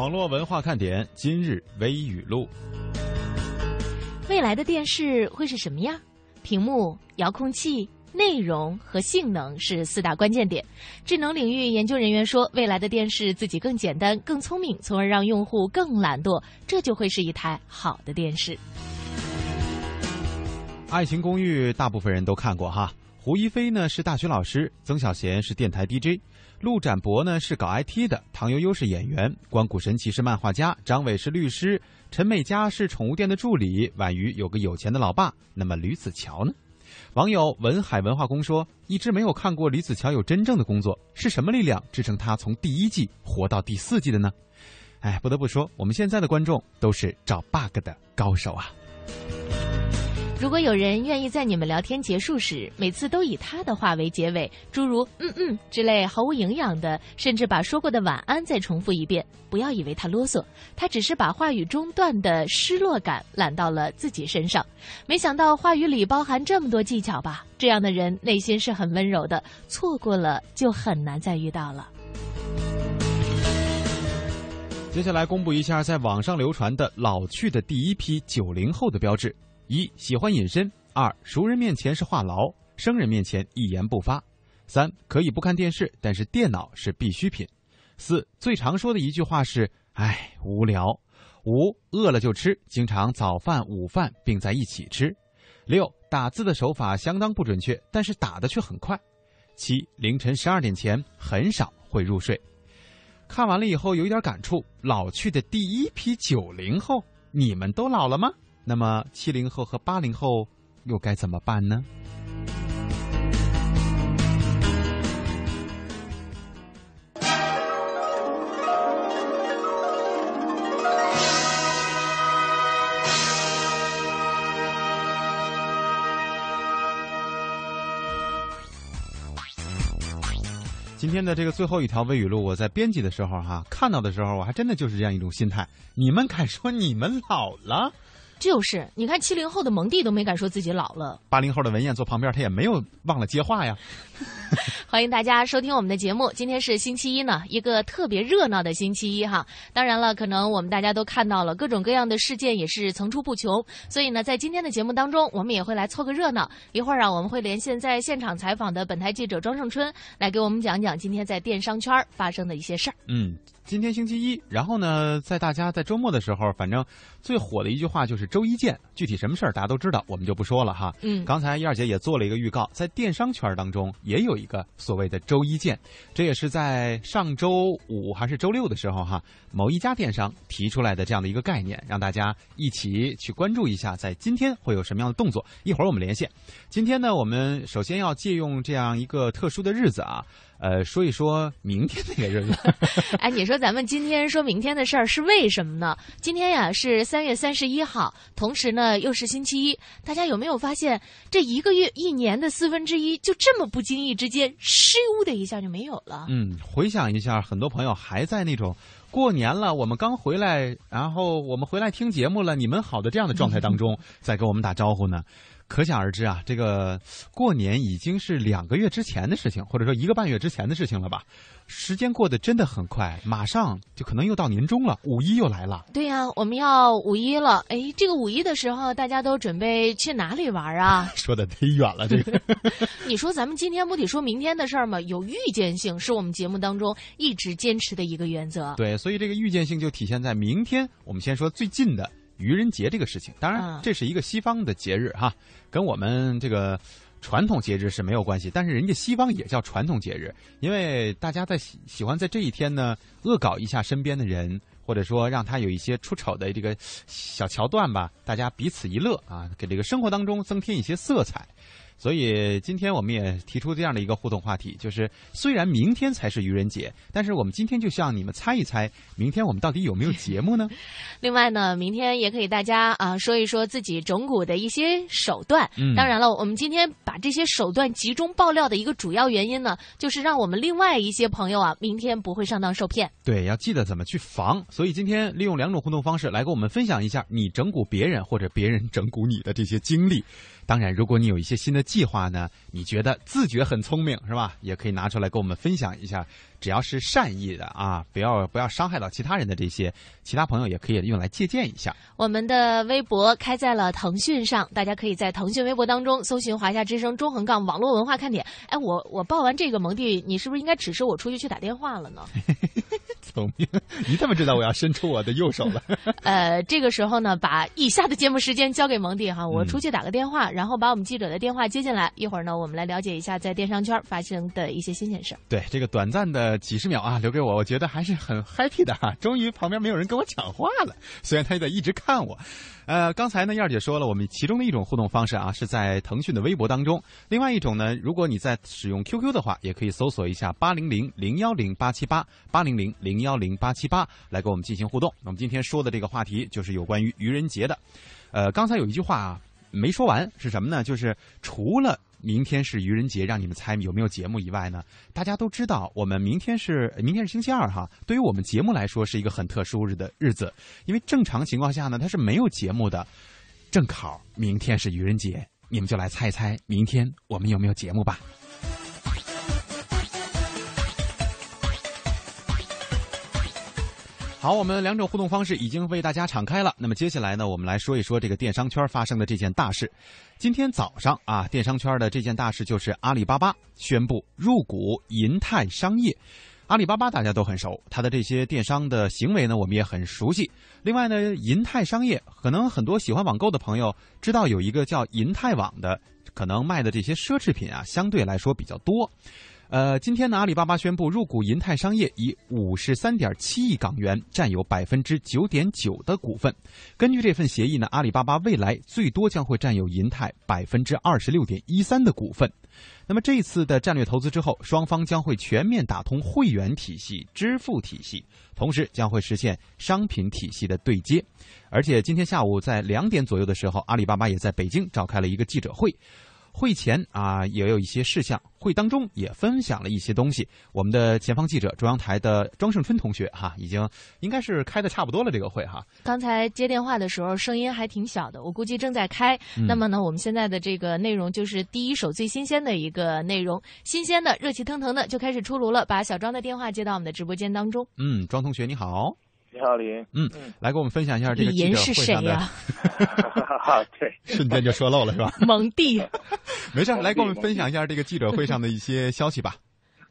网络文化看点今日微语录：未来的电视会是什么样？屏幕、遥控器、内容和性能是四大关键点。智能领域研究人员说，未来的电视自己更简单、更聪明，从而让用户更懒惰，这就会是一台好的电视。《爱情公寓》大部分人都看过哈。胡一菲呢是大学老师，曾小贤是电台 DJ，陆展博呢是搞 IT 的，唐悠悠是演员，关谷神奇是漫画家，张伟是律师，陈美嘉是宠物店的助理，婉瑜有个有钱的老爸。那么吕子乔呢？网友文海文化宫说，一直没有看过吕子乔有真正的工作，是什么力量支撑他从第一季活到第四季的呢？哎，不得不说，我们现在的观众都是找 bug 的高手啊。如果有人愿意在你们聊天结束时，每次都以他的话为结尾，诸如“嗯嗯”之类毫无营养的，甚至把说过的晚安再重复一遍，不要以为他啰嗦，他只是把话语中断的失落感揽到了自己身上。没想到话语里包含这么多技巧吧？这样的人内心是很温柔的，错过了就很难再遇到了。接下来公布一下在网上流传的老去的第一批九零后的标志。一喜欢隐身，二熟人面前是话痨，生人面前一言不发，三可以不看电视，但是电脑是必需品，四最常说的一句话是“唉无聊”，五饿了就吃，经常早饭午饭并在一起吃，六打字的手法相当不准确，但是打的却很快，七凌晨十二点前很少会入睡。看完了以后有一点感触，老去的第一批九零后，你们都老了吗？那么，七零后和八零后又该怎么办呢？今天的这个最后一条微语录，我在编辑的时候哈，看到的时候，我还真的就是这样一种心态。你们敢说你们老了？就是，你看七零后的蒙蒂都没敢说自己老了，八零后的文燕坐旁边，他也没有忘了接话呀。欢迎大家收听我们的节目，今天是星期一呢，一个特别热闹的星期一哈。当然了，可能我们大家都看到了各种各样的事件，也是层出不穷。所以呢，在今天的节目当中，我们也会来凑个热闹。一会儿啊，我们会连线在现场采访的本台记者庄胜春，来给我们讲讲今天在电商圈发生的一些事儿。嗯。今天星期一，然后呢，在大家在周末的时候，反正最火的一句话就是“周一见”。具体什么事儿大家都知道，我们就不说了哈。嗯，刚才燕儿姐也做了一个预告，在电商圈当中也有一个所谓的“周一见”，这也是在上周五还是周六的时候哈，某一家电商提出来的这样的一个概念，让大家一起去关注一下，在今天会有什么样的动作。一会儿我们连线。今天呢，我们首先要借用这样一个特殊的日子啊。呃，说一说明天那个日子。哎，你说咱们今天说明天的事儿是为什么呢？今天呀是三月三十一号，同时呢又是星期一。大家有没有发现，这一个月一年的四分之一就这么不经意之间，咻的一下就没有了？嗯，回想一下，很多朋友还在那种过年了，我们刚回来，然后我们回来听节目了，你们好的这样的状态当中，在给我们打招呼呢。可想而知啊，这个过年已经是两个月之前的事情，或者说一个半月之前的事情了吧？时间过得真的很快，马上就可能又到年终了，五一又来了。对呀，我们要五一了。哎，这个五一的时候，大家都准备去哪里玩啊？说的忒远了，这个。你说咱们今天不得说明天的事儿吗？有预见性是我们节目当中一直坚持的一个原则。对，所以这个预见性就体现在明天。我们先说最近的。愚人节这个事情，当然这是一个西方的节日哈，跟我们这个传统节日是没有关系。但是人家西方也叫传统节日，因为大家在喜喜欢在这一天呢恶搞一下身边的人，或者说让他有一些出丑的这个小桥段吧，大家彼此一乐啊，给这个生活当中增添一些色彩。所以今天我们也提出这样的一个互动话题，就是虽然明天才是愚人节，但是我们今天就向你们猜一猜，明天我们到底有没有节目呢？另外呢，明天也可以大家啊说一说自己整蛊的一些手段。嗯，当然了，我们今天把这些手段集中爆料的一个主要原因呢，就是让我们另外一些朋友啊，明天不会上当受骗。对，要记得怎么去防。所以今天利用两种互动方式来跟我们分享一下你整蛊别人或者别人整蛊你的这些经历。当然，如果你有一些新的。计划呢，你觉得自觉很聪明是吧？也可以拿出来跟我们分享一下。只要是善意的啊，不要不要伤害到其他人的这些，其他朋友也可以用来借鉴一下。我们的微博开在了腾讯上，大家可以在腾讯微博当中搜寻“华夏之声中横杠网络文化看点”。哎，我我报完这个蒙蒂，你是不是应该指示我出去去打电话了呢？聪明，你怎么知道我要伸出我的右手了？呃，这个时候呢，把以下的节目时间交给蒙蒂哈，我出去打个电话，然后把我们记者的电话接进来。一会儿呢，我们来了解一下在电商圈发生的一些新鲜事儿。对，这个短暂的几十秒啊，留给我，我觉得还是很 happy 的哈。终于旁边没有人跟我讲话了，虽然他也在一直看我。呃，刚才呢，燕儿姐说了，我们其中的一种互动方式啊，是在腾讯的微博当中；另外一种呢，如果你在使用 QQ 的话，也可以搜索一下八零零零幺零八七八八零零零零幺零八七八来跟我们进行互动。那么今天说的这个话题就是有关于愚人节的。呃，刚才有一句话啊没说完，是什么呢？就是除了。明天是愚人节，让你们猜有没有节目以外呢？大家都知道，我们明天是明天是星期二哈。对于我们节目来说，是一个很特殊日的日子，因为正常情况下呢，它是没有节目的。正好明天是愚人节，你们就来猜一猜，明天我们有没有节目吧。好，我们两种互动方式已经为大家敞开了。那么接下来呢，我们来说一说这个电商圈发生的这件大事。今天早上啊，电商圈的这件大事就是阿里巴巴宣布入股银泰商业。阿里巴巴大家都很熟，它的这些电商的行为呢，我们也很熟悉。另外呢，银泰商业可能很多喜欢网购的朋友知道有一个叫银泰网的，可能卖的这些奢侈品啊，相对来说比较多。呃，今天呢，阿里巴巴宣布入股银泰商业，以五十三点七亿港元占有百分之九点九的股份。根据这份协议呢，阿里巴巴未来最多将会占有银泰百分之二十六点一三的股份。那么这一次的战略投资之后，双方将会全面打通会员体系、支付体系，同时将会实现商品体系的对接。而且今天下午在两点左右的时候，阿里巴巴也在北京召开了一个记者会。会前啊，也有一些事项，会当中也分享了一些东西。我们的前方记者中央台的庄胜春同学哈，已经应该是开的差不多了这个会哈。刚才接电话的时候声音还挺小的，我估计正在开。那么呢，我们现在的这个内容就是第一手最新鲜的一个内容，新鲜的、热气腾腾的就开始出炉了。把小庄的电话接到我们的直播间当中。嗯，庄同学你好。你好，林。嗯，来给我们分享一下这个记者会上的。对，瞬间就说漏了是吧？蒙蒂，没事，来给我们分享一下这个记者会上的一些消息吧。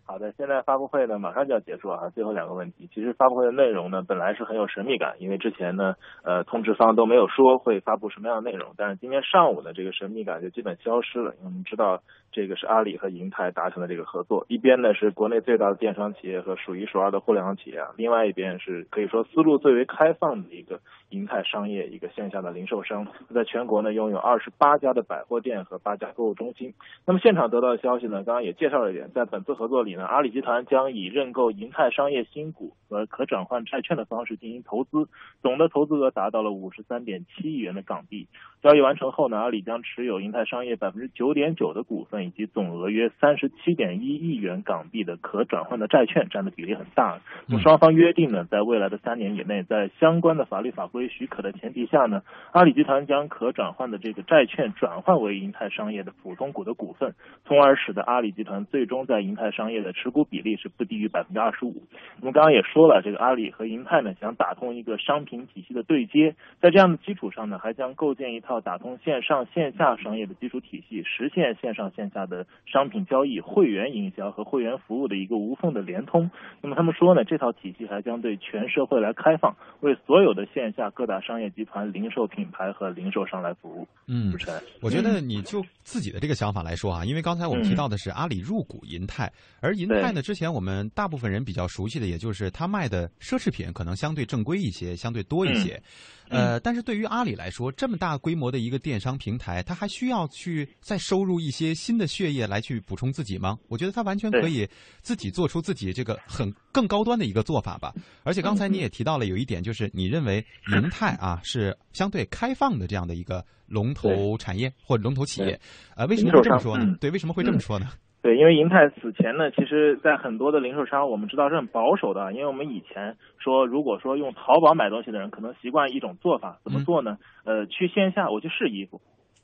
好的，现在发布会呢马上就要结束啊，最后两个问题。其实发布会的内容呢本来是很有神秘感，因为之前呢呃通知方都没有说会发布什么样的内容，但是今天上午呢这个神秘感就基本消失了，因为我们知道这个是阿里和银泰达成的这个合作，一边呢是国内最大的电商企业和数一数二的互联网企业啊，另外一边是可以说思路最为开放的一个银泰商业一个线下的零售商，在全国呢拥有二十八家的百货店和八家购物中心。那么现场得到的消息呢，刚刚也介绍了一点，在本次合作里呢。阿里集团将以认购银泰商业新股和可转换债券的方式进行投资，总的投资额达到了五十三点七亿元的港币。交易完成后呢，阿里将持有银泰商业百分之九点九的股份，以及总额约三十七点一亿元港币的可转换的债券，占的比例很大。那么双方约定呢，在未来的三年以内，在相关的法律法规许可的前提下呢，阿里集团将可转换的这个债券转换为银泰商业的普通股的股份，从而使得阿里集团最终在银泰商业的持股比例是不低于百分之二十五。我们刚刚也说了，这个阿里和银泰呢想打通一个商品体系的对接，在这样的基础上呢，还将构建一套打通线上线下商业的基础体系，实现线上线下的商品交易、会员营销和会员服务的一个无缝的联通。那么他们说呢，这套体系还将对全社会来开放，为所有的线下各大商业集团、零售品牌和零售商来服务。嗯，主持人，我觉得你就自己的这个想法来说啊，因为刚才我们提到的是阿里入股银泰，而银泰呢，之前我们大部分人比较熟悉的，也就是他卖的奢侈品可能相对正规一些，相对多一些。呃，但是对于阿里来说，这么大规模的一个电商平台，它还需要去再收入一些新的血液来去补充自己吗？我觉得它完全可以自己做出自己这个很更高端的一个做法吧。而且刚才你也提到了有一点，就是你认为银泰啊是相对开放的这样的一个龙头产业或者龙头企业，呃，为什么会这么说呢？对，为什么会这么说呢？对，因为银泰此前呢，其实，在很多的零售商，我们知道是很保守的。因为我们以前说，如果说用淘宝买东西的人，可能习惯一种做法，怎么做呢？呃，去线下我去试衣服。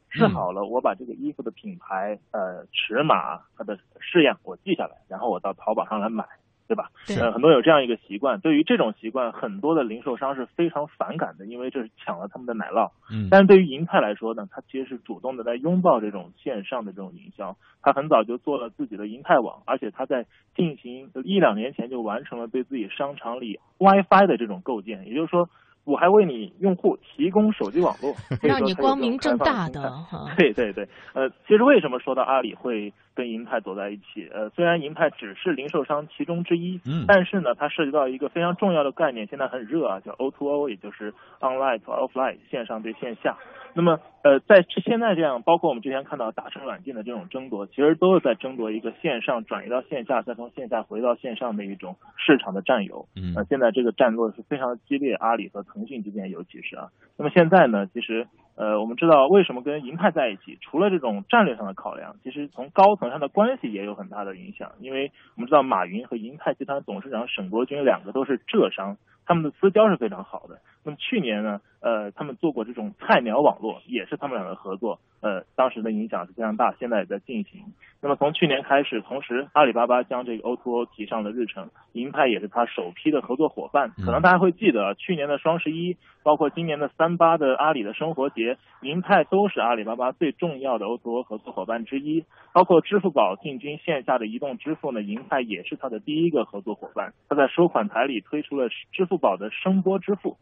试好了，我把这个衣服的品牌、呃尺码、它的式样我记下来，然后我到淘宝上来买。对吧？呃，很多有这样一个习惯，对于这种习惯，很多的零售商是非常反感的，因为这是抢了他们的奶酪。嗯，但是对于银泰来说呢，它其实是主动的在拥抱这种线上的这种营销，他很早就做了自己的银泰网，而且他在进行一两年前就完成了对自己商场里 WiFi 的这种构建，也就是说。我还为你用户提供手机网络，让你光明正大的。对对对，呃，其实为什么说到阿里会跟银泰走在一起？呃，虽然银泰只是零售商其中之一，嗯，但是呢，它涉及到一个非常重要的概念，现在很热啊，叫 O to O，也就是 online to offline，线上对线下。那么，呃，在现在这样，包括我们之前看到大成软件的这种争夺，其实都是在争夺一个线上转移到线下，再从线下回到线上的一种市场的占有。嗯，呃，现在这个战略是非常激烈，阿里和腾讯之间，尤其是啊。那么现在呢，其实，呃，我们知道为什么跟银泰在一起，除了这种战略上的考量，其实从高层上的关系也有很大的影响。因为我们知道马云和银泰集团董事长沈国军两个都是浙商。他们的私交是非常好的。那么去年呢，呃，他们做过这种菜鸟网络，也是他们两个合作，呃，当时的影响是非常大，现在也在进行。那么从去年开始，同时阿里巴巴将这个 O2O 提上了日程，银泰也是他首批的合作伙伴。可能大家会记得，去年的双十一，包括今年的三八的阿里的生活节，银泰都是阿里巴巴最重要的 O2O 合作伙伴之一。包括支付宝进军线下的移动支付呢，银泰也是他的第一个合作伙伴。他在收款台里推出了支付宝的声波支付。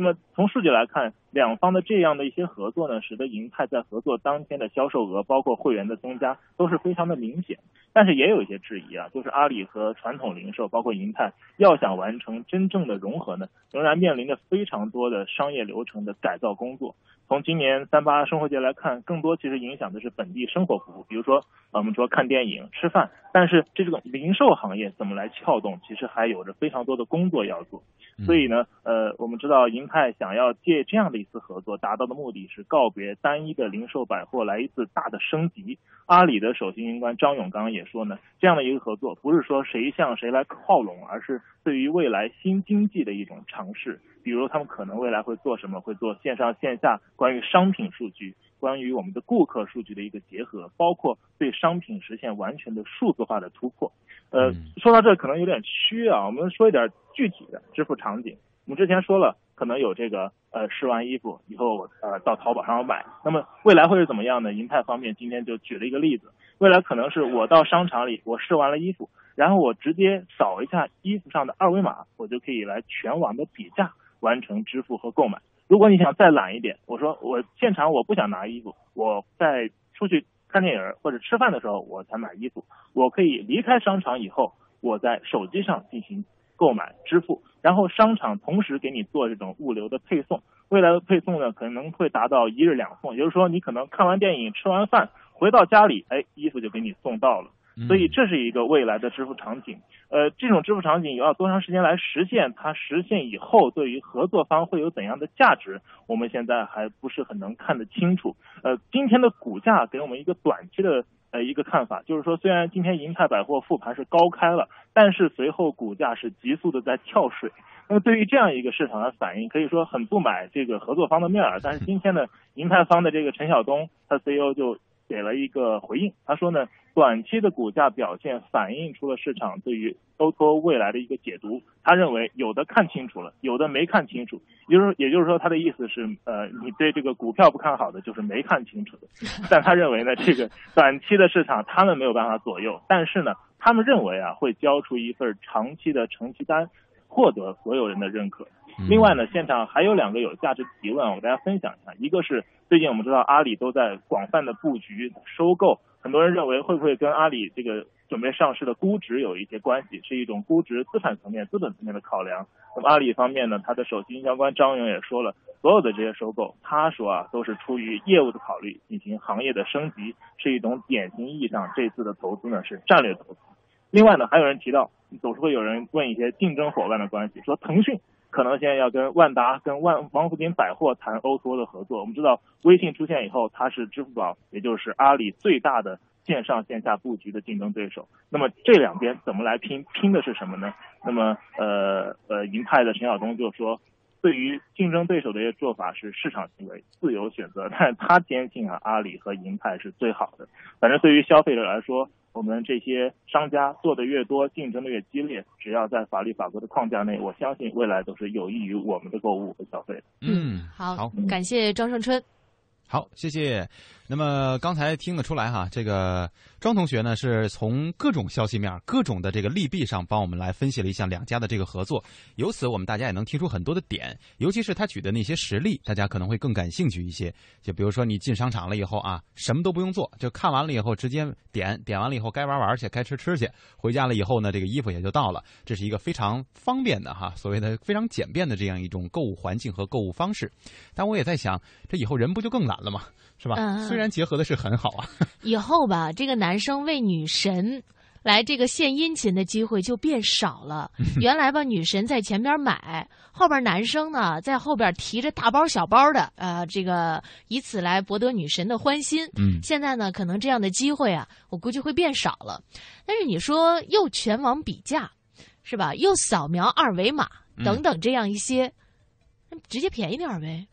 那么从数据来看，两方的这样的一些合作呢，使得银泰在合作当天的销售额，包括会员的增加，都是非常的明显。但是也有一些质疑啊，就是阿里和传统零售，包括银泰，要想完成真正的融合呢，仍然面临着非常多的商业流程的改造工作。从今年三八生活节来看，更多其实影响的是本地生活服务，比如说我们说看电影、吃饭。但是这种零售行业怎么来撬动，其实还有着非常多的工作要做。所以呢，呃，我们知道银泰想要借这样的一次合作，达到的目的是告别单一的零售百货，来一次大的升级。阿里的首席运营官张勇刚刚也说呢，这样的一个合作不是说谁向谁来靠拢，而是对于未来新经济的一种尝试。比如他们可能未来会做什么？会做线上线下关于商品数据、关于我们的顾客数据的一个结合，包括对商品实现完全的数字化的突破。呃，说到这可能有点虚啊，我们说一点具体的支付场景。我们之前说了，可能有这个呃试完衣服以后呃到淘宝上买，那么未来会是怎么样呢？银泰方面今天就举了一个例子，未来可能是我到商场里我试完了衣服，然后我直接扫一下衣服上的二维码，我就可以来全网的比价。完成支付和购买。如果你想再懒一点，我说我现场我不想拿衣服，我在出去看电影或者吃饭的时候我才买衣服。我可以离开商场以后，我在手机上进行购买支付，然后商场同时给你做这种物流的配送。未来的配送呢可能会达到一日两送，也就是说你可能看完电影吃完饭回到家里，哎，衣服就给你送到了。所以这是一个未来的支付场景，呃，这种支付场景要多长时间来实现？它实现以后对于合作方会有怎样的价值？我们现在还不是很能看得清楚。呃，今天的股价给我们一个短期的呃一个看法，就是说虽然今天银泰百货复盘是高开了，但是随后股价是急速的在跳水。那么对于这样一个市场的反应，可以说很不买这个合作方的面儿。但是今天呢，银泰方的这个陈晓东，他 CEO 就。给了一个回应，他说呢，短期的股价表现反映出了市场对于 OTO 未来的一个解读。他认为有的看清楚了，有的没看清楚。也就是也就是说，他的意思是，呃，你对这个股票不看好的，就是没看清楚的。但他认为呢，这个短期的市场他们没有办法左右，但是呢，他们认为啊，会交出一份长期的成绩单，获得所有人的认可。另外呢，现场还有两个有价值提问，我给大家分享一下。一个是最近我们知道阿里都在广泛的布局收购，很多人认为会不会跟阿里这个准备上市的估值有一些关系，是一种估值资产层面、资本层面的考量。那么阿里方面呢，他的首席营销官张勇也说了，所有的这些收购，他说啊都是出于业务的考虑，进行行业的升级，是一种典型意义上这次的投资呢是战略投资。另外呢，还有人提到，总是会有人问一些竞争伙伴的关系，说腾讯。可能现在要跟万达、跟万王府井百货谈 O2O 的合作。我们知道，微信出现以后，它是支付宝，也就是阿里最大的线上线下布局的竞争对手。那么这两边怎么来拼？拼的是什么呢？那么，呃呃，银泰的陈晓东就说，对于竞争对手的一些做法是市场行为、自由选择，但是他坚信啊，阿里和银泰是最好的。反正对于消费者来说，我们这些商家做的越多，竞争的越激烈，只要在法律法规的框架内，我相信未来都是有益于我们的购物和消费的。嗯，好，好，感谢庄胜春。好，谢谢。那么刚才听得出来哈，这个庄同学呢是从各种消息面、各种的这个利弊上帮我们来分析了一下两家的这个合作，由此我们大家也能听出很多的点，尤其是他举的那些实例，大家可能会更感兴趣一些。就比如说你进商场了以后啊，什么都不用做，就看完了以后直接点，点完了以后该玩玩去，该吃吃去，回家了以后呢，这个衣服也就到了，这是一个非常方便的哈，所谓的非常简便的这样一种购物环境和购物方式。但我也在想，这以后人不就更懒了吗？是吧？嗯虽然结合的是很好啊，以后吧，这个男生为女神来这个献殷勤的机会就变少了。原来吧，女神在前边买，后边男生呢在后边提着大包小包的，呃，这个以此来博得女神的欢心。嗯，现在呢，可能这样的机会啊，我估计会变少了。但是你说又全网比价，是吧？又扫描二维码等等这样一些，那直接便宜点儿呗。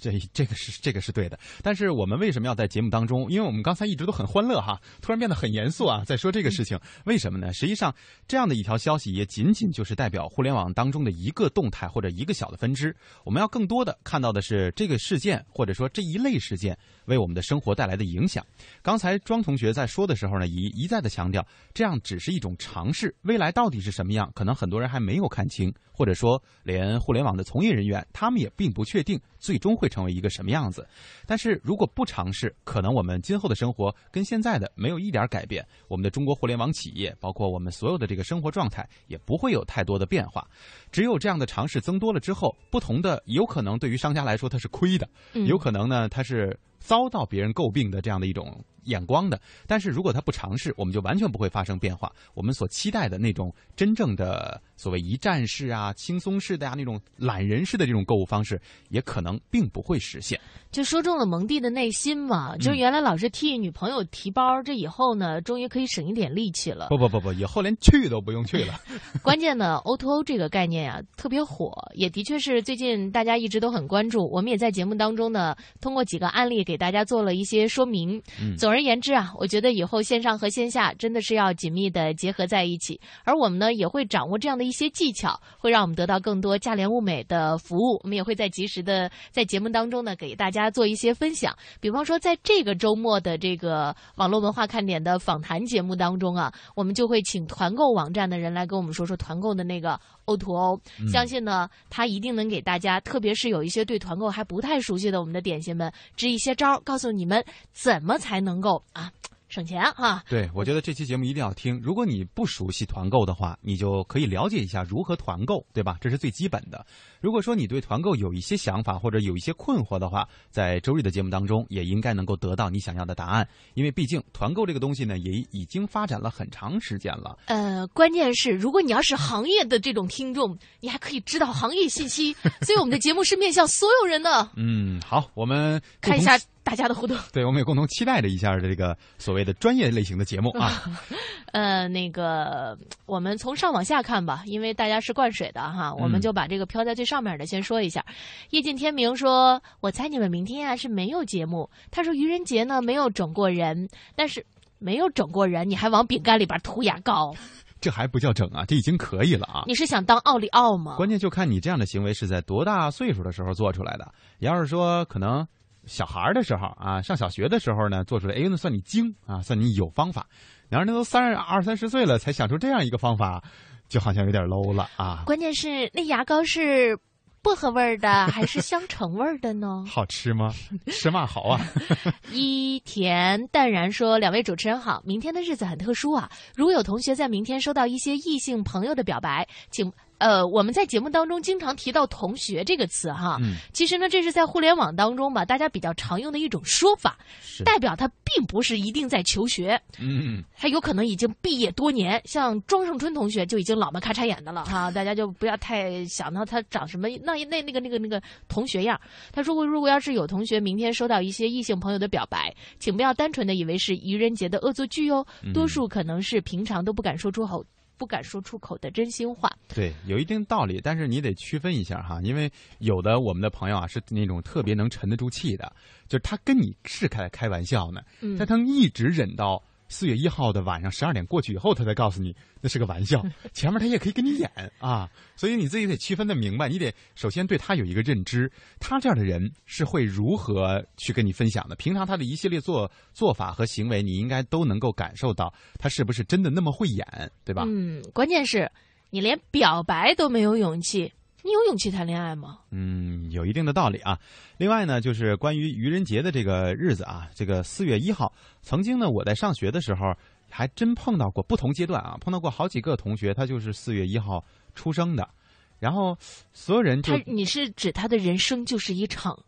这这个是这个是对的，但是我们为什么要在节目当中？因为我们刚才一直都很欢乐哈，突然变得很严肃啊，在说这个事情，为什么呢？实际上，这样的一条消息也仅仅就是代表互联网当中的一个动态或者一个小的分支。我们要更多的看到的是这个事件或者说这一类事件为我们的生活带来的影响。刚才庄同学在说的时候呢，一一再的强调，这样只是一种尝试，未来到底是什么样，可能很多人还没有看清，或者说连互联网的从业人员他们也并不确定最终会成为一个什么样子。但是如果不尝试，可能我们今后的生活跟现在的没有一点改变，我们的中国互联网企业，包括我们所有的这个生活状态，也不会有太多的变化。只有这样的尝试增多了之后，不同的有可能对于商家来说它是亏的，嗯有可能呢它是遭到别人诟病的这样的一种眼光的。但是如果他不尝试，我们就完全不会发生变化。我们所期待的那种真正的所谓一站式啊、轻松式的呀、那种懒人式的这种购物方式，也可能并不会实现。就说中了蒙蒂的内心嘛，嗯就是原来老是替女朋友提包，这以后呢，终于可以省一点力气了。不不不不，以后连去都不用去了。关键呢，O to O 这个概念呀、特别火，也的确是最近大家一直都很关注。我们也在节目当中呢，通过几个案例给大家做了一些说明。嗯总而言之啊，我觉得以后线上和线下真的是要紧密的结合在一起，而我们呢也会掌握这样的一些技巧，会让我们得到更多价廉物美的服务。我们也会在及时的在节目当中呢给大家做一些分享。比方说，在这个周末的这个网络文化看点的访谈节目当中啊，我们就会请团购网站的人来跟我们说说团购的那个 O to O。相信呢，他一定能给大家，特别是有一些对团购还不太熟悉的我们的点心们，支一些招，告诉你们怎么才能够啊省钱哈。对，我觉得这期节目一定要听。如果你不熟悉团购的话，你就可以了解一下如何团购，对吧？这是最基本的。如果说你对团购有一些想法或者有一些困惑的话，在周日的节目当中也应该能够得到你想要的答案。因为毕竟团购这个东西呢，也已经发展了很长时间了。呃，关键是如果你要是行业的这种听众，你还可以知道行业信息，所以我们的节目是面向所有人的。嗯，好，我们看一下大家的互动。对，我们也共同期待着一下这个所谓的专业类型的节目啊。呃，那个我们从上往下看吧，因为大家是灌水的哈，我们就把这个飘在最上面的先说一下。夜尽天明说：“我猜你们明天啊是没有节目。”他说：“愚人节呢没有整过人，但是没有整过人，你还往饼干里边涂牙膏，这还不叫整啊，这已经可以了啊。你是想当奥利奥吗？关键就看你这样的行为是在多大岁数的时候做出来的。要是说可能小孩儿的时候啊，上小学的时候呢，做出来，哎，那算你精啊，算你有方法。然后那都三十二三十岁了才想出这样一个方法，就好像有点 low 了啊。关键是那牙膏是薄荷味儿的还是香橙味儿的呢？好吃吗？吃嘛好啊。一田淡然说：“两位主持人好，明天的日子很特殊啊。如果有同学在明天收到一些异性朋友的表白，请呃，我们在节目当中经常提到‘同学’这个词哈。嗯，其实呢，这是在互联网当中吧，大家比较常用的一种说法，代表他并不是一定在求学，嗯，他有可能已经毕业多年。像庄胜春同学就已经老么咔嚓眼的了哈，大家就不要太想到他长什么那那那个那个那个同学样。他说过，如果要是有同学明天收到一些异性朋友的表白，请不要单纯的以为是愚人节的恶作剧哦，嗯多数可能是平常都不敢说出口。不敢说出口的真心话。对，有一定道理，但是你得区分一下哈，因为有的我们的朋友啊是那种特别能沉得住气的，就是他跟你是开开玩笑呢，嗯但他能一直忍到四月一号的晚上十二点过去以后，他才告诉你那是个玩笑，前面他也可以跟你演啊，所以你自己得区分的明白，你得首先对他有一个认知，他这样的人是会如何去跟你分享的，平常他的一系列做做法和行为，你应该都能够感受到他是不是真的那么会演，对吧？嗯，关键是你连表白都没有勇气，你有勇气谈恋爱吗？嗯，有一定的道理啊。另外呢，就是关于愚人节的这个日子啊，这个四月一号，曾经呢，我在上学的时候还真碰到过不同阶段啊，碰到过好几个同学，他就是四月一号出生的，然后所有人就他，你是指他的人生就是一场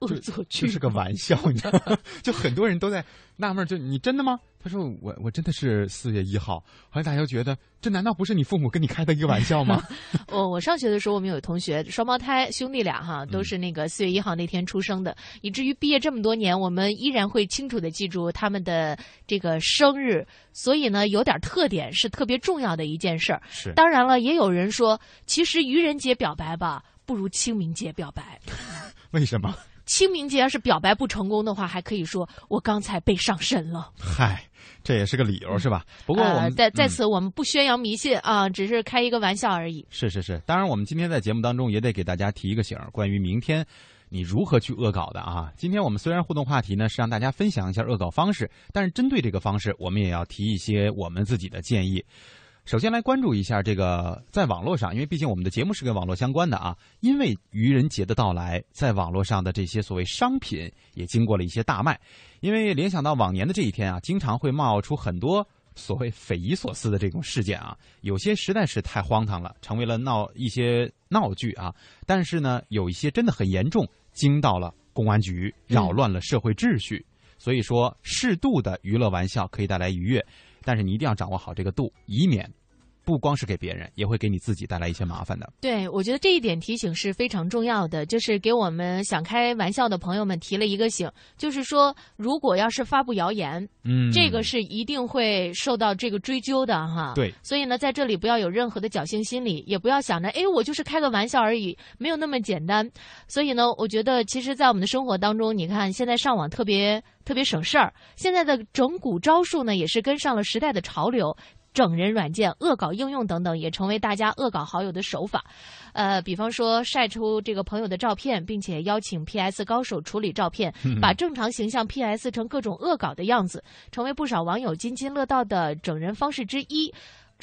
恶作剧吗？就是个玩笑，你知道吗？就很多人都在纳闷，就你真的吗？他说我我真的是四月一号，后来大家就觉得这难道不是你父母跟你开的一个玩笑吗？我我上学的时候，我们有同学双胞胎兄弟俩哈，嗯都是那个四月一号那天出生的，以至于毕业这么多年，我们依然会清楚的记住他们的这个生日。所以呢，有点特点是特别重要的一件事儿。是当然了，也有人说，其实愚人节表白吧，不如清明节表白。为什么？清明节要是表白不成功的话，还可以说我刚才被上身了。嗨，这也是个理由是吧？不过我呃们、嗯在在此我们不宣扬迷信啊，只是开一个玩笑而已。是是是，当然我们今天在节目当中也得给大家提一个醒儿，关于明天你如何去恶搞的啊。今天我们虽然互动话题呢是让大家分享一下恶搞方式，但是针对这个方式，我们也要提一些我们自己的建议。首先来关注一下这个在网络上，因为毕竟我们的节目是跟网络相关的啊。因为愚人节的到来，在网络上的这些所谓商品也经过了一些大卖。因为联想到往年的这一天啊，经常会冒出很多所谓匪夷所思的这种事件啊，有些实在是太荒唐了，成为了闹一些闹剧啊。但是呢，有一些真的很严重，惊到了公安局，扰乱了社会秩序。所以说，适度的娱乐玩笑可以带来愉悦，但是你一定要掌握好这个度，以免不光是给别人，也会给你自己带来一些麻烦的。对，我觉得这一点提醒是非常重要的，就是给我们想开玩笑的朋友们提了一个醒，就是说，如果要是发布谣言，嗯，这个是一定会受到这个追究的哈。对，所以呢，在这里不要有任何的侥幸心理，也不要想着，哎，我就是开个玩笑而已，没有那么简单。所以呢，我觉得其实，在我们的生活当中，你看现在上网特别特别省事儿，现在的整蛊招数呢，也是跟上了时代的潮流。整人软件、恶搞应用等等，也成为大家恶搞好友的手法。呃，比方说晒出这个朋友的照片，并且邀请 PS 高手处理照片，把正常形象 PS 成各种恶搞的样子，成为不少网友津津乐道的整人方式之一。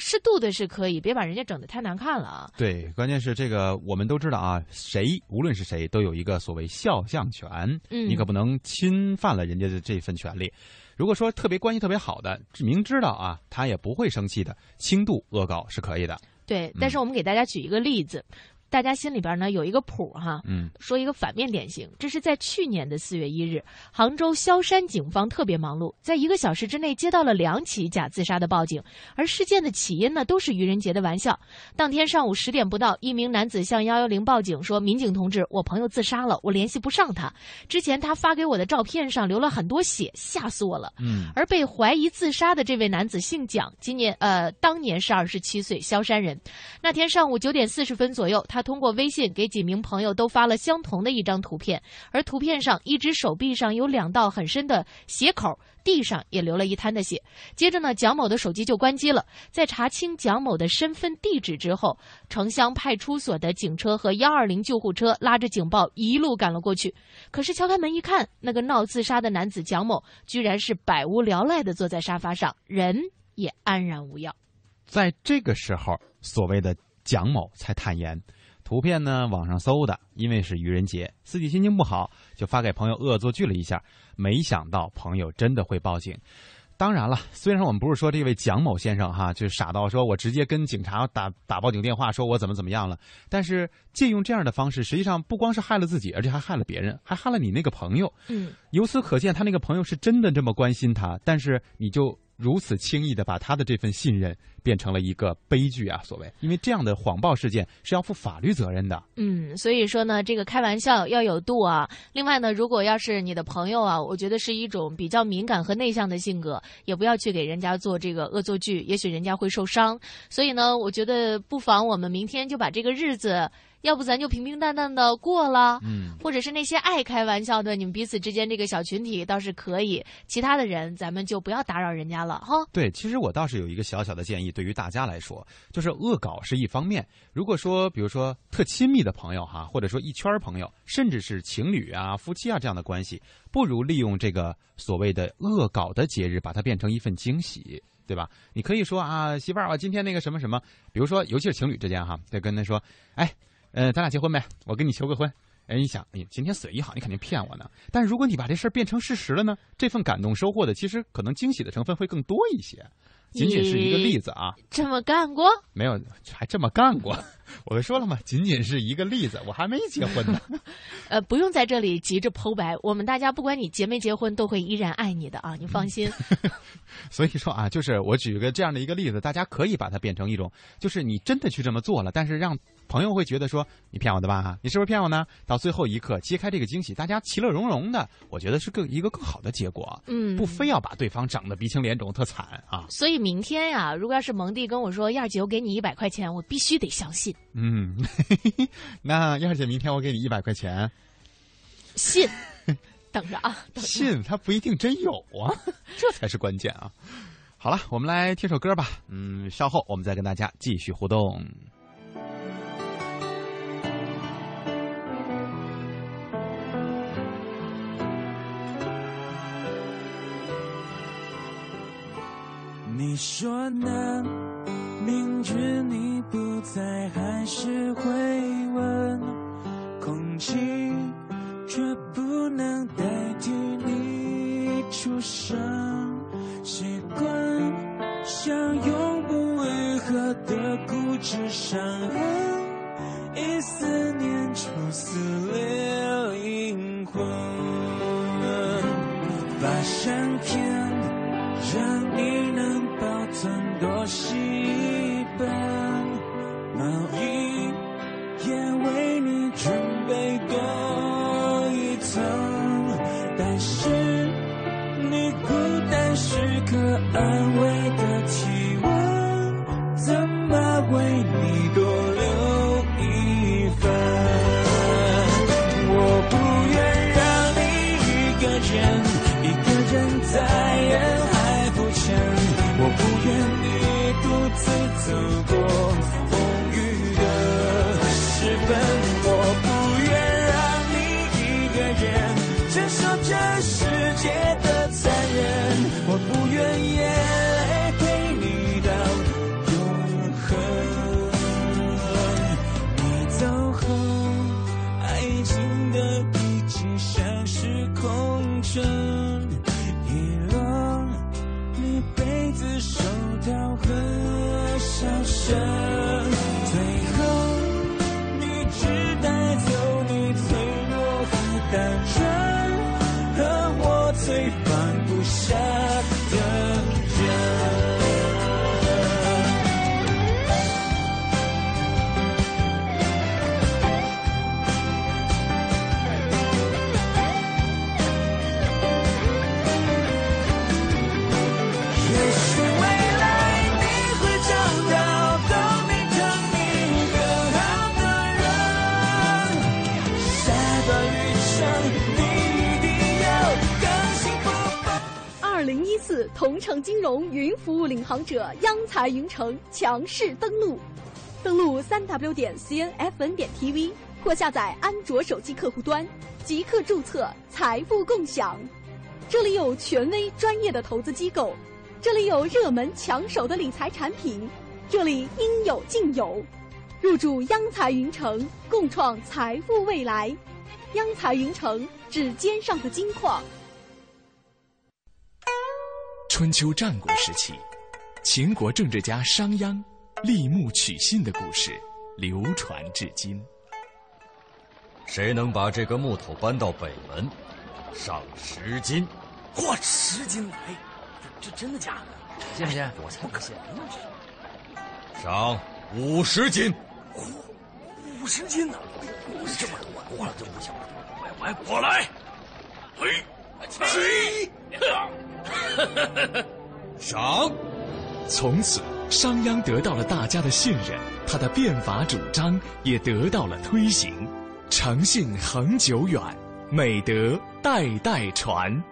适度的是可以，别把人家整得太难看了啊！对，关键是这个我们都知道啊，谁无论是谁都有一个所谓肖像权，嗯你可不能侵犯了人家的这份权利。如果说特别关系特别好的，明知道啊他也不会生气的，轻度恶搞是可以的。对，但是我们给大家举一个例子，大家心里边呢有一个谱哈。嗯，说一个反面典型，这是在去年的四月一日，杭州萧山警方特别忙碌，在一个小时之内接到了两起假自杀的报警，而事件的起因呢都是愚人节的玩笑。当天上午十点不到，一名男子向幺幺零报警说：“民警同志，我朋友自杀了，我联系不上他。之前他发给我的照片上流了很多血，吓死我了。”嗯，而被怀疑自杀的这位男子姓蒋，今年呃当年是二十七岁，萧山人。那天上午九点四十分左右，他他通过微信给几名朋友都发了相同的一张图片，而图片上一只手臂上有两道很深的血口，地上也流了一滩的血。接着呢，蒋某的手机就关机了。在查清蒋某的身份地址之后，城乡派出所的警车和幺二零救护车拉着警报一路赶了过去。可是敲开门一看，那个闹自杀的男子蒋某居然是百无聊赖地坐在沙发上，人也安然无恙。在这个时候，所谓的蒋某才坦言，图片呢网上搜的，因为是愚人节，自己心情不好，就发给朋友恶作剧了一下，没想到朋友真的会报警。当然了，虽然我们不是说这位蒋某先生哈，就傻到说我直接跟警察打打报警电话，说我怎么怎么样了，但是借用这样的方式，实际上不光是害了自己，而且还害了别人，还害了你那个朋友。嗯，由此可见，他那个朋友是真的这么关心他，但是你就如此轻易的把他的这份信任变成了一个悲剧啊！所谓，因为这样的谎报事件是要负法律责任的。嗯，所以说呢，这个开玩笑要有度啊。另外呢，如果要是你的朋友啊，我觉得是一种比较敏感和内向的性格，也不要去给人家做这个恶作剧，也许人家会受伤。所以呢，我觉得不妨我们明天就把这个日子。要不咱就平平淡淡的过了，嗯，或者是那些爱开玩笑的，你们彼此之间这个小群体倒是可以，其他的人咱们就不要打扰人家了哈。对，其实我倒是有一个小小的建议，对于大家来说，就是恶搞是一方面。如果说，比如说特亲密的朋友哈，或者说一圈朋友，甚至是情侣啊、夫妻啊这样的关系，不如利用这个所谓的恶搞的节日，把它变成一份惊喜，对吧？你可以说啊，媳妇儿，我今天那个什么什么，比如说，尤其是情侣之间哈，再跟他说，哎。呃，咱俩结婚呗，我跟你求个婚。哎，你想，哎，今天损一好，你肯定骗我呢。但是如果你把这事儿变成事实了呢，这份感动收获的，其实可能惊喜的成分会更多一些。仅仅是一个例子啊，这么干过？没有，还这么干过？我都说了嘛，仅仅是一个例子，我还没结婚呢。呃，不用在这里急着剖白，我们大家不管你结没结婚，都会依然爱你的啊，你放心。所以说啊，就是我举个这样的一个例子，大家可以把它变成一种，就是你真的去这么做了，但是让。朋友会觉得说你骗我的吧？你是不是骗我呢？到最后一刻揭开这个惊喜，大家其乐融融的，我觉得是更一个更好的结果。嗯，不非要把对方整得鼻青脸肿、特惨啊。所以明天呀，如果要是蒙蒂跟我说燕儿姐，我给你一百块钱，我必须得相信。嗯，那燕儿姐，明天我给你一百块钱，信，等着啊，信他不一定真有啊，这才是关键啊。好了，我们来听首歌吧。嗯，稍后我们再跟大家继续互动。你说呢？明知你不在，还是会问。空气金融云服务领航者央财云城强势登陆，登录三 w 点 cnfn 点 tv 或下载安卓手机客户端，即刻注册财富共享。这里有权威专业的投资机构，这里有热门抢手的理财产品，这里应有尽有。入驻央财云城，共创财富未来。央财云城，指尖上的金矿。春秋战国时期，秦国政治家商鞅立木取信的故事流传至今。谁能把这个木头搬到北门，赏十斤。嚯，十斤来？这这真的假的？信不信？我才不信。赏五十斤。五十斤呢？这么多，我了就不行了。快快过来！嘿，嘿，赏。从此，商鞅得到了大家的信任，他的变法主张也得到了推行，诚信恒久远，美德代代传。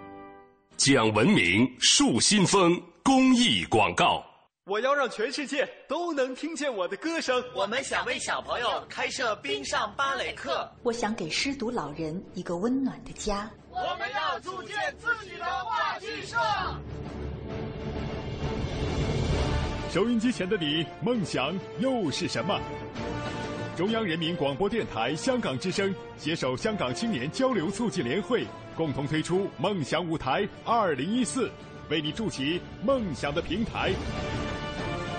讲文明树新风公益广告。我要让全世界都能听见我的歌声。我们想为小朋友开设冰上芭蕾课。我想给失独老人一个温暖的家。我们要组建自己的话剧社。收音机前的你，梦想又是什么？中央人民广播电台香港之声携手香港青年交流促进联会，共同推出“梦想舞台二零一四”，为你筑起梦想的平台。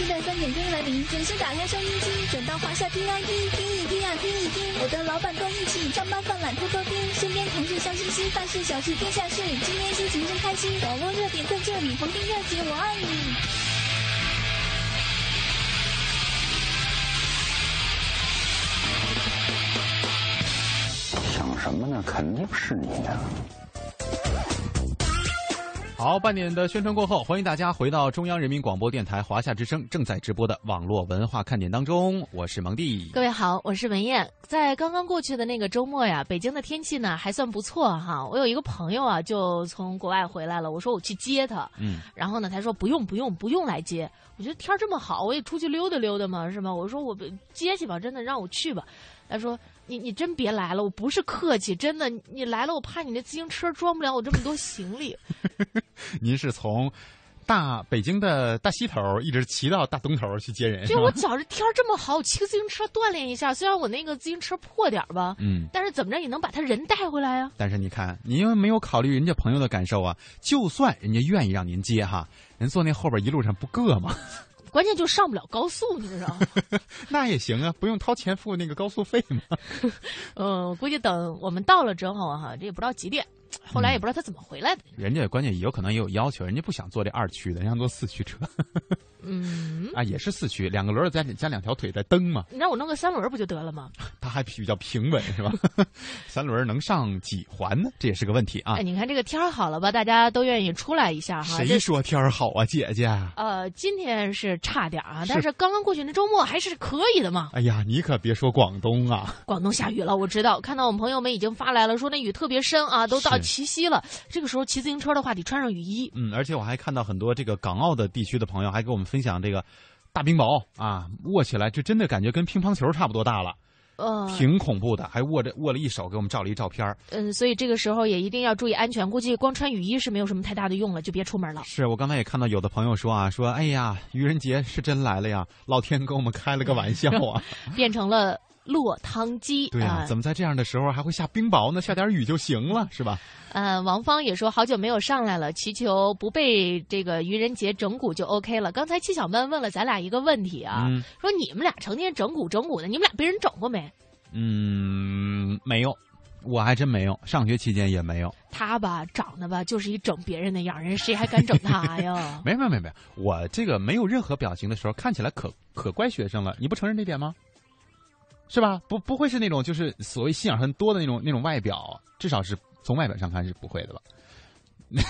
期待三点钟来临，准时打开收音机，转到华夏 T I P，听一听啊，听一听。我的老板跟一起上班犯懒偷偷听，身边同事笑嘻嘻，大事小事天下事，今天心情真开心。网络热点在这里，黄金热姐我爱你。想什么呢？肯定是你呀。好，半点的宣传过后，欢迎大家回到中央人民广播电台华夏之声正在直播的网络文化看点当中。我是蒙蒂，各位好，我是文艳。在刚刚过去的那个周末呀，北京的天气呢还算不错哈。我有一个朋友啊，就从国外回来了，我说我去接他，嗯，然后呢，他说不用不用不用来接，我觉得天这么好，我也出去溜达溜达嘛，是吧？我说我接去吧，真的让我去吧。他说。你你真别来了，我不是客气，真的，你来了我怕你那自行车装不了我这么多行李。您是从大北京的大西头一直骑到大东头去接人？对我觉着天这么好，我骑个自行车锻炼一下。虽然我那个自行车破点吧，嗯，但是怎么着也能把他人带回来啊。但是你看，您又没有考虑人家朋友的感受啊。就算人家愿意让您接哈，人坐那后边一路上不硌吗？关键就上不了高速，你知道吗？那也行啊，不用掏钱付那个高速费嘛。嗯，估计等我们到了之后哈，这也不知道几点。后来也不知道他怎么回来的。人家关键有可能也有要求，人家不想坐这二驱的，人家坐四驱车。嗯啊，也是四驱，两个轮加加两条腿在蹬嘛。你让我弄个三轮不就得了吗？它还比较平稳是吧？三轮能上几环呢？这也是个问题啊。哎，你看这个天儿好了吧？大家都愿意出来一下哈。谁说天儿好啊，姐姐？呃，今天是差点啊，但是刚刚过去那周末还是可以的嘛。哎呀，你可别说广东啊，广东下雨了，我知道。看到我们朋友们已经发来了，说那雨特别深啊，都到七夕了。这个时候骑自行车的话，得穿上雨衣。嗯，而且我还看到很多这个港澳的地区的朋友还给我们分享这个。大冰雹啊，握起来就真的感觉跟乒乓球差不多大了，嗯，挺恐怖的，还握着握了一手，给我们照了一照片嗯，所以这个时候也一定要注意安全。估计光穿雨衣是没有什么太大的用了，就别出门了。是我刚才也看到有的朋友说啊，说哎呀，愚人节是真来了呀，老天跟我们开了个玩笑啊，变成了。落汤鸡，对呀，怎么在这样的时候还会下冰雹呢？下点雨就行了，是吧？呃，王芳也说好久没有上来了，祈求不被这个愚人节整蛊就 OK 了。刚才七小闷问了咱俩一个问题啊，说你们俩成天整蛊整蛊的，你们俩被人整过没？嗯，没有，我还真没有，上学期间也没有。他吧，长得吧就是一整别人的样，人谁还敢整他呀？没没没没，我这个没有任何表情的时候，看起来可可乖学生了，你不承认这点吗？是吧？不，不会是那种就是所谓心眼很多的那种那种外表，至少是从外表上看是不会的吧？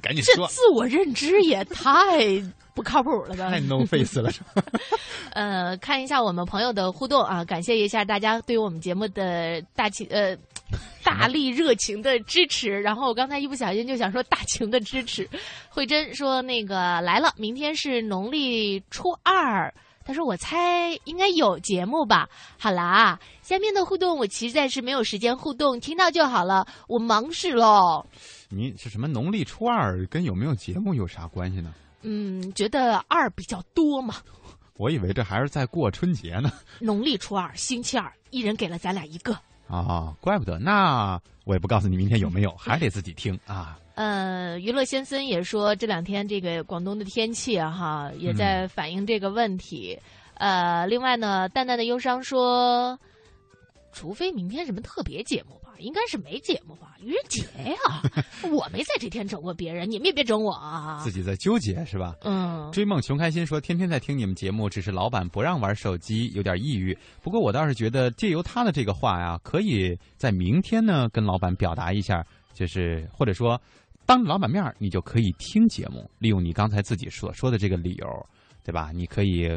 赶紧说，这自我认知也太不靠谱了吧？太 no face 了，是吧？呃，看一下我们朋友的互动啊，感谢一下大家对我们节目的大情呃 大力热情的支持。然后我刚才一不小心就想说大情的支持。慧珍说那个来了，明天是农历初二。他说我猜应该有节目吧。好啦，下面的互动我实在是没有时间互动，听到就好了，我忙死喽。你是什么农历初二跟有没有节目有啥关系呢？嗯，觉得二比较多嘛。我以为这还是在过春节呢。农历初二，星期二，一人给了咱俩一个。啊，怪不得。那我也不告诉你明天有没有，还得自己听啊。呃，娱乐先生也说这两天这个广东的天气啊，哈，也在反映这个问题。呃，另外呢，淡淡的忧伤说，除非明天什么特别节目吧，应该是没节目吧？愚人节呀，我没在这天整过别人，你们也别整我啊！自己在纠结是吧？嗯。追梦熊开心说，天天在听你们节目，只是老板不让玩手机，有点抑郁。不过我倒是觉得，借由他的这个话呀，可以在明天呢跟老板表达一下，就是或者说，当着老板面你就可以听节目，利用你刚才自己所说的这个理由，对吧？你可以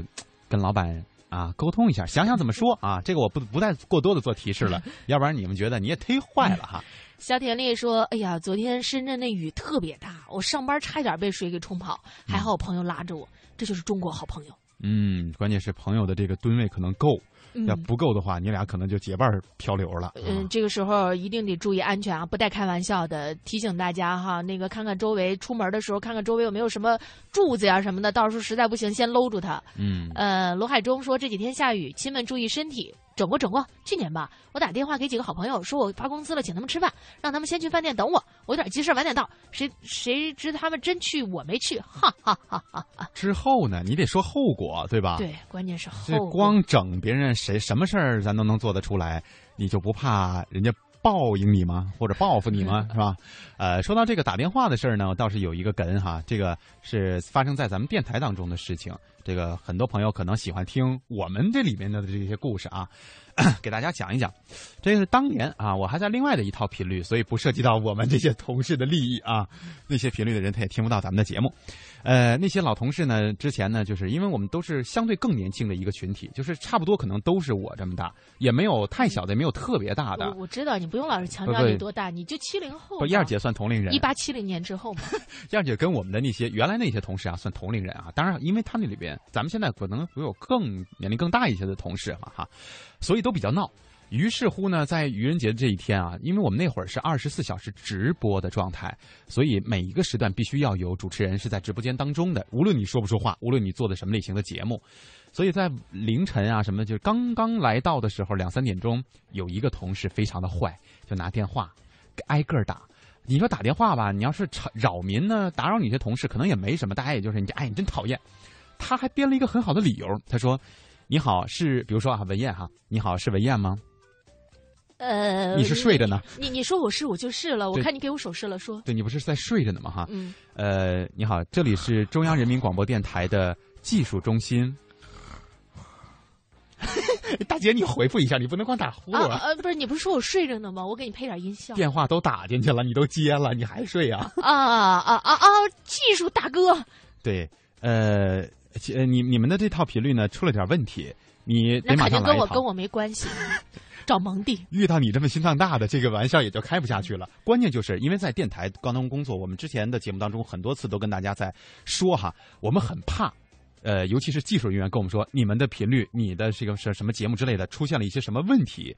跟老板。啊，沟通一下，想想怎么说啊？这个我不不再过多的做提示了，要不然你们觉得你也忒坏了哈。肖田丽说：“哎呀，昨天深圳那雨特别大，我上班差点被水给冲跑，还好我朋友拉着我，这就是中国好朋友。”嗯，关键是朋友的这个吨位可能够。要不够的话，你俩可能就结伴漂流了。嗯，这个时候一定得注意安全啊，不带开玩笑的。提醒大家哈，那个看看周围，出门的时候看看周围有没有什么柱子呀什么的，到时候实在不行先搂住它。嗯。呃，罗海中说这几天下雨，亲们注意身体。整过整过，去年吧，我打电话给几个好朋友，说我发工资了，请他们吃饭，让他们先去饭店等我，我有点急事晚点到。谁谁知他们真去，我没去，哈哈哈哈！之后呢，你得说后果，对吧？对，关键是后这光整别人，谁什么事儿咱都能做得出来，你就不怕人家？报应你吗？或者报复你吗？是吧？呃，说到这个打电话的事儿呢，倒是有一个梗哈，这个是发生在咱们电台当中的事情。这个很多朋友可能喜欢听我们这里面的这些故事啊，给大家讲一讲。这是当年啊，我还在另外的一套频率，所以不涉及到我们这些同事的利益啊。那些频率的人他也听不到咱们的节目。呃，那些老同事呢，之前呢，就是因为我们都是相对更年轻的一个群体，就是差不多可能都是我这么大，也没有太小的，也没有特别大的。我知道你不用老是强调你多大，你就七零后。不，燕儿姐算同龄人。一八七零年之后嘛。燕儿姐跟我们的那些原来那些同事啊，算同龄人啊。当然，因为他那里边，咱们现在可能有更年龄更大一些的同事嘛，哈，所以都比较闹。于是乎呢，在愚人节的这一天啊，因为我们那会儿是二十四小时直播的状态，所以每一个时段必须要有主持人是在直播间当中的，无论你说不说话，无论你做的什么类型的节目，所以在凌晨啊什么，就刚刚来到的时候，两三点钟，有一个同事非常的坏，就拿电话挨个打。你说打电话吧，你要是吵扰民呢，打扰你些同事，可能也没什么，大家也就是你哎，你真讨厌。他还编了一个很好的理由，他说：“你好，是比如说啊，文燕哈，你好，是文燕吗？”呃，你是睡着呢？你你说我是我就是了，我看你给我手势了，说。对你不是在睡着呢吗？哈，嗯。呃，你好，这里是中央人民广播电台的技术中心。大姐，你回复一下，你不能光打呼噜啊！呃，不是，你不是说我睡着呢吗？我给你配点音效。电话都打进去了，你都接了，你还睡呀？啊啊啊啊！技术大哥。对，呃，呃，你你们的这套频率呢，出了点问题，你得马上来跟我跟我没关系。找蒙弟，遇到你这么心脏大的，这个玩笑也就开不下去了。关键就是因为在电台刚刚工作，我们之前的节目当中很多次都跟大家在说哈，我们很怕。呃，尤其是技术人员跟我们说，你们的频率、你的这个是什么节目之类的，出现了一些什么问题，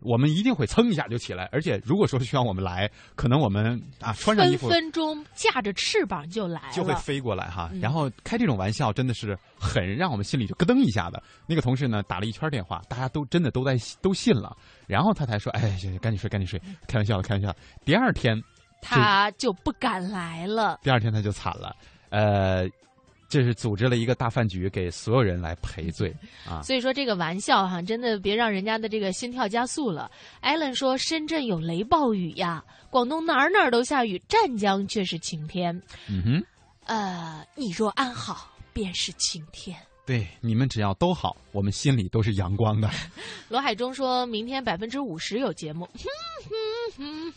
我们一定会蹭一下就起来。而且，如果说是需要我们来，可能我们啊穿上衣服，分分钟架着翅膀就来，就会飞过来哈。然后开这种玩笑真的是很让我们心里就咯噔一下的。那个同事呢打了一圈电话，大家都真的都在都信了，然后他才说：“哎，行行，赶紧睡，赶紧睡。”开玩笑，开玩笑。第二天他就不敢来了。第二天他就惨了，呃。这是组织了一个大饭局，给所有人来赔罪 啊！所以说这个玩笑哈，真的别让人家的这个心跳加速了。艾伦说：“深圳有雷暴雨呀，广东哪儿哪儿都下雨，湛江却是晴天。”嗯哼，呃，你若安好，便是晴天。对，你们只要都好，我们心里都是阳光的。罗海中说明天百分之五十有节目。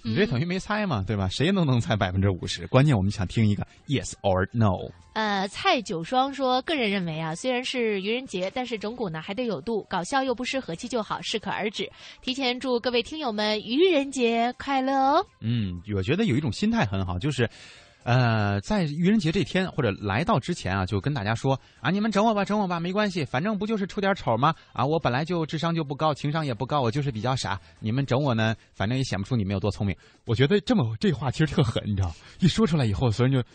你这等于没猜嘛，对吧？谁都能猜百分之五十，关键我们想听一个 yes or no。呃，蔡九双说，个人认为啊，虽然是愚人节，但是整蛊呢还得有度，搞笑又不失和气就好，适可而止。提前祝各位听友们愚人节快乐哦。嗯，我觉得有一种心态很好，就是，呃，在愚人节这天或者来到之前啊，就跟大家说啊，你们整我吧，整我吧，没关系，反正不就是出点丑吗？啊，我本来就智商就不高，情商也不高，我就是比较傻。你们整我呢，反正也显不出你们有多聪明。我觉得这么 这话其实特狠，你知道？一说出来以后，所有人就，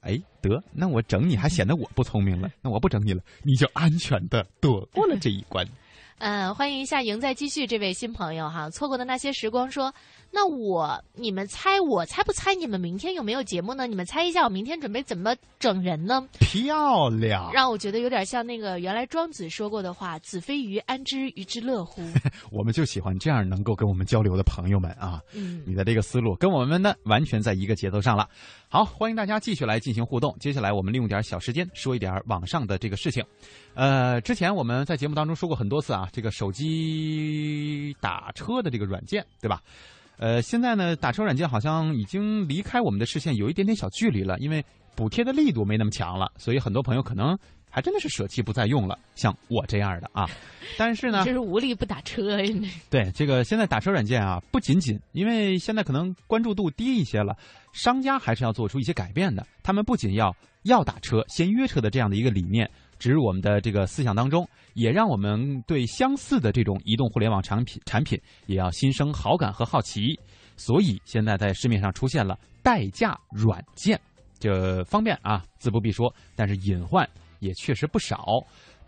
哎，得，那我整你还显得我不聪明了，那我不整你了，你就安全的躲过了这一关。嗯，欢迎一下赢在继续这位新朋友哈，错过的那些时光说。那我，你们猜我猜不猜？你们明天有没有节目呢？你们猜一下，我明天准备怎么整人呢？漂亮，让我觉得有点像那个原来庄子说过的话：“子非鱼，安知鱼之乐乎？” 我们就喜欢这样能够跟我们交流的朋友们啊！嗯，你的这个思路跟我们呢完全在一个节奏上了。好，欢迎大家继续来进行互动。接下来我们利用点小时间说一点网上的这个事情。呃，之前我们在节目当中说过很多次啊，这个手机打车的这个软件，对吧？呃，现在呢，打车软件好像已经离开我们的视线有一点点小距离了，因为补贴的力度没那么强了，所以很多朋友可能还真的是舍弃不再用了，像我这样的啊。但是呢，就是无力不打车。对，这个现在打车软件啊，不仅仅因为现在可能关注度低一些了，商家还是要做出一些改变的。他们不仅要要打车，先约车的这样的一个理念。植入我们的这个思想当中，也让我们对相似的这种移动互联网产品产品也要心生好感和好奇。所以现在在市面上出现了代驾软件，这方便啊，自不必说。但是隐患也确实不少。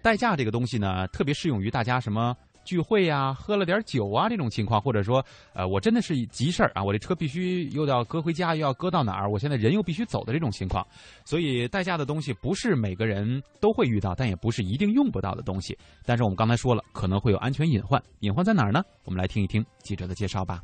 代驾这个东西呢，特别适用于大家什么？聚会呀，喝了点酒啊，这种情况，或者说，呃，我真的是急事儿啊，我这车必须又要搁回家，又要搁到哪儿？我现在人又必须走的这种情况，所以代驾的东西不是每个人都会遇到，但也不是一定用不到的东西。但是我们刚才说了，可能会有安全隐患，隐患在哪儿呢？我们来听一听记者的介绍吧。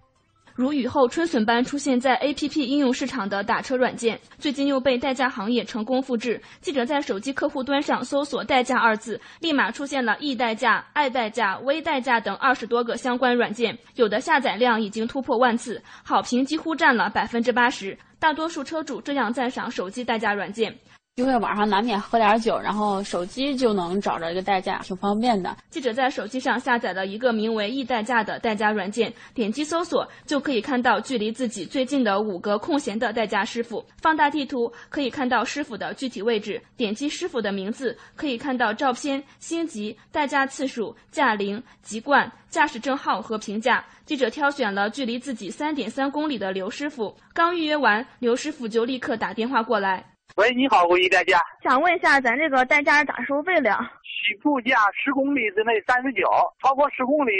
如雨后春笋般出现在 A P P 应用市场的打车软件，最近又被代驾行业成功复制。记者在手机客户端上搜索“代驾”二字，立马出现了易代驾、爱代驾、微代驾等二十多个相关软件，有的下载量已经突破万次，好评几乎占了百分之八十。大多数车主这样赞赏手机代驾软件。因为晚上难免喝点酒，然后手机就能找着一个代驾，挺方便的。记者在手机上下载了一个名为“易代驾”的代驾软件，点击搜索就可以看到距离自己最近的五个空闲的代驾师傅。放大地图可以看到师傅的具体位置，点击师傅的名字可以看到照片、星级、代驾次数、驾龄、籍贯、驾驶证号和评价。记者挑选了距离自己三点三公里的刘师傅，刚预约完，刘师傅就立刻打电话过来。喂，你好，五一代驾，想问一下，咱这个代驾是咋收费的？起步价十公里之内三十九，超过十公里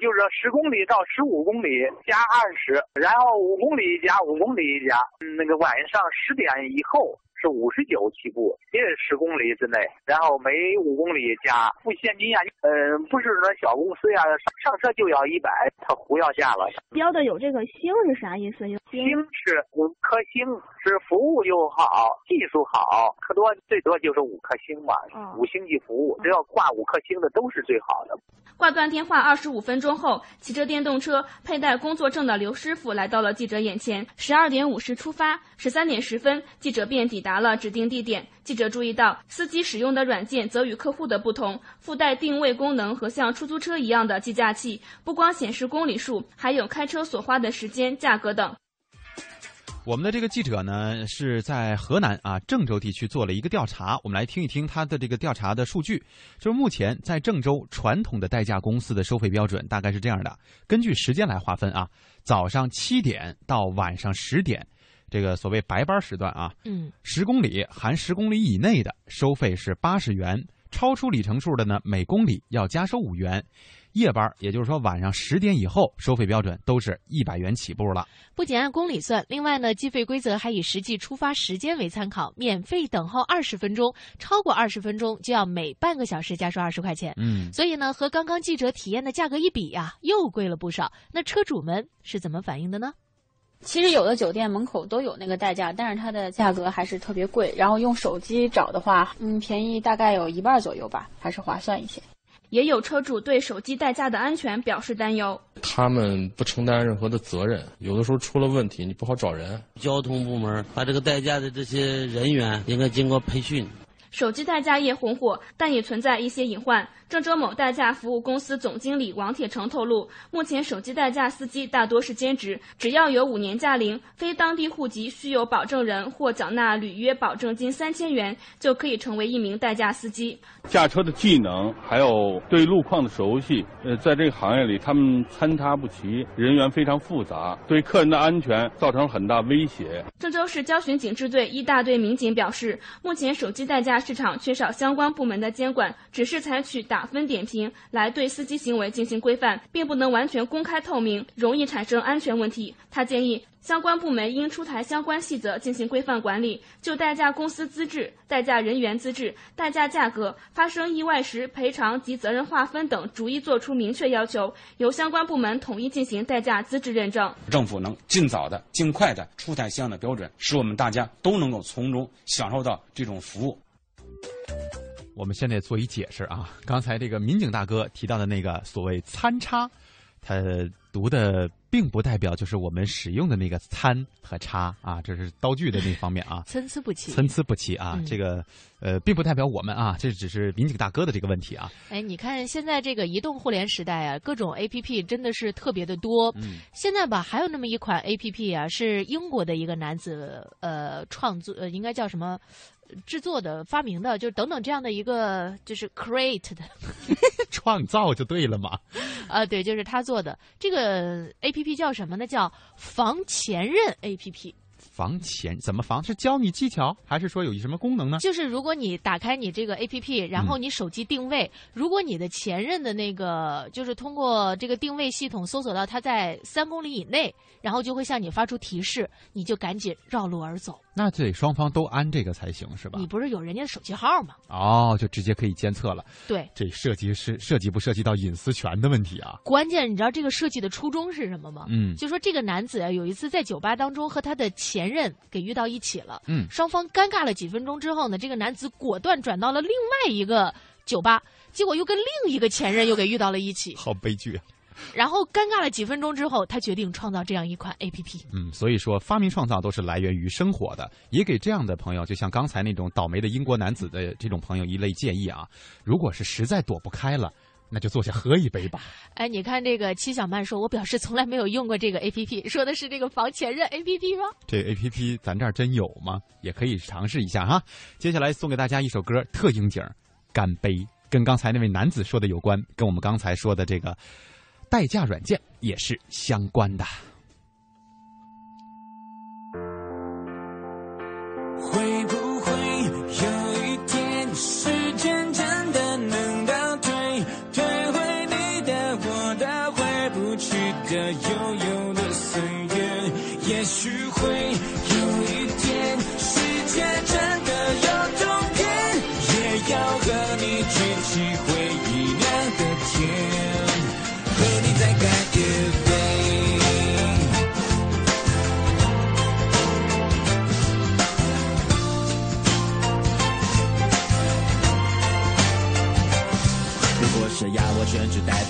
就是十公里到十五公里加二十，然后五公里加五公里加，那个晚上十点以后。是五十九起步，也是十公里之内，然后每五公里加付现金呀。嗯，不是说小公司呀，上车就要一百，他胡要价了。标的有这个星是啥意思？星是五颗星，是服务又好，技术好，可多最多就是五颗星嘛。五星级服务，只要挂五颗星的都是最好的。挂断电话二十五分钟后，骑着电动车、佩戴工作证的刘师傅来到了记者眼前。十二点五十出发，十三点十分，记者便抵达。达了指定地点，记者注意到，司机使用的软件则与客户的不同，附带定位功能和像出租车一样的计价器，不光显示公里数，还有开车所花的时间、价格等。我们的这个记者呢，是在河南啊郑州地区做了一个调查，我们来听一听他的这个调查的数据。就是目前在郑州传统的代驾公司的收费标准大概是这样的，根据时间来划分啊，早上七点到晚上十点。这个所谓白班时段啊，嗯，十公里含十公里以内的收费是八十元，超出里程数的呢，每公里要加收五元。夜班，也就是说晚上十点以后，收费标准都是一百元起步了。不仅按公里算，另外呢，计费规则还以实际出发时间为参考，免费等候二十分钟，超过二十分钟就要每半个小时加收二十块钱。嗯，所以呢，和刚刚记者体验的价格一比呀，又贵了不少。那车主们是怎么反应的呢？其实有的酒店门口都有那个代驾，但是它的价格还是特别贵。然后用手机找的话，嗯，便宜大概有一半左右吧，还是划算一些。也有车主对手机代驾的安全表示担忧。他们不承担任何的责任，有的时候出了问题你不好找人。交通部门把这个代驾的这些人员应该经过培训。手机代驾业红火，但也存在一些隐患。郑州某代驾服务公司总经理王铁成透露，目前手机代驾司机大多是兼职，只要有五年驾龄，非当地户籍，需有保证人或缴纳履约保证金三千元，就可以成为一名代驾司机。驾车的技能还有对路况的熟悉，呃，在这个行业里他们参差不齐，人员非常复杂，对客人的安全造成很大威胁。郑州市交巡警支队一大队民警表示，目前手机代驾市场缺少相关部门的监管，只是采取打。分点评来对司机行为进行规范，并不能完全公开透明，容易产生安全问题。他建议相关部门应出台相关细则进行规范管理，就代驾公司资质、代驾人员资质、代驾价格、发生意外时赔偿及责任划分等，逐一作出明确要求，由相关部门统一进行代驾资质认证。政府能尽早的、尽快的出台相应的标准，使我们大家都能够从中享受到这种服务。我们现在做一解释啊，刚才这个民警大哥提到的那个所谓参差，他读的并不代表就是我们使用的那个参和差啊，这是刀具的那方面啊，参差不齐，参差不齐啊，这个呃，并不代表我们啊，这只是民警大哥的这个问题啊。哎，你看现在这个移动互联时代啊，各种 A P P 真的是特别的多。嗯，现在吧，还有那么一款 A P P 啊，是英国的一个男子呃创作，呃，应该叫什么？制作的、发明的，就是等等这样的一个，就是 create 的 创造就对了嘛？啊，对，就是他做的这个 A P P 叫什么呢？叫防前任 A P P。防前怎么防？是教你技巧，还是说有什么功能呢？就是如果你打开你这个 A P P，然后你手机定位，如果你的前任的那个，就是通过这个定位系统搜索到他在三公里以内，然后就会向你发出提示，你就赶紧绕路而走。那得双方都安这个才行，是吧？你不是有人家的手机号吗？哦，就直接可以监测了。对，这涉及是涉及不涉及到隐私权的问题啊？关键你知道这个设计的初衷是什么吗？嗯，就说这个男子啊，有一次在酒吧当中和他的前任给遇到一起了。嗯，双方尴尬了几分钟之后呢，这个男子果断转到了另外一个酒吧，结果又跟另一个前任又给遇到了一起。好悲剧啊！然后尴尬了几分钟之后，他决定创造这样一款 A P P。嗯，所以说发明创造都是来源于生活的，也给这样的朋友，就像刚才那种倒霉的英国男子的这种朋友一类建议啊。如果是实在躲不开了，那就坐下喝一杯吧。哎，你看这个七小曼说，我表示从来没有用过这个 A P P，说的是这个防前任 A P P 吗？这 A P P 咱这儿真有吗？也可以尝试一下哈。接下来送给大家一首歌，特应景，干杯，跟刚才那位男子说的有关，跟我们刚才说的这个。代驾软件也是相关的。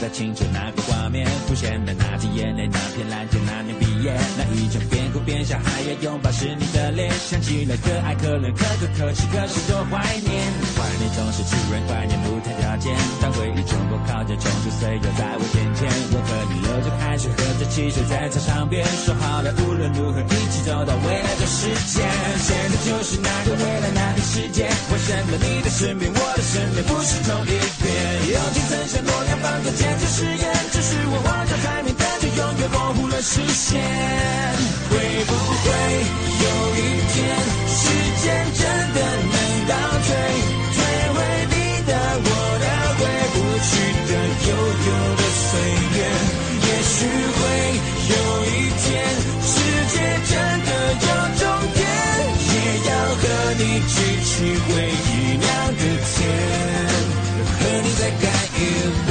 选出代表青春那个画面，浮现的那滴眼泪，那片蓝天，那年毕业，那一场边哭边笑还要拥抱是你的脸，想起来可爱可怜可歌可泣，可是多怀念。怀念总是突然怀念不太条件，当回忆冲破靠近冲出岁月在我眼前，我和你流着汗水，喝着汽水在操场边，说好了无论如何一起走到未来的世界。现在就是那个未来世界，为什么你的身边我的身边不是同一边？友情曾像诺亚方舟坚持誓言，只是我望着海面，但却永远模糊了视线。会不会有一天，时间真的能倒退，退回你的、我的、回不去的、悠悠的岁月？也许会有一天，举起回忆酿的甜。和你再干一杯。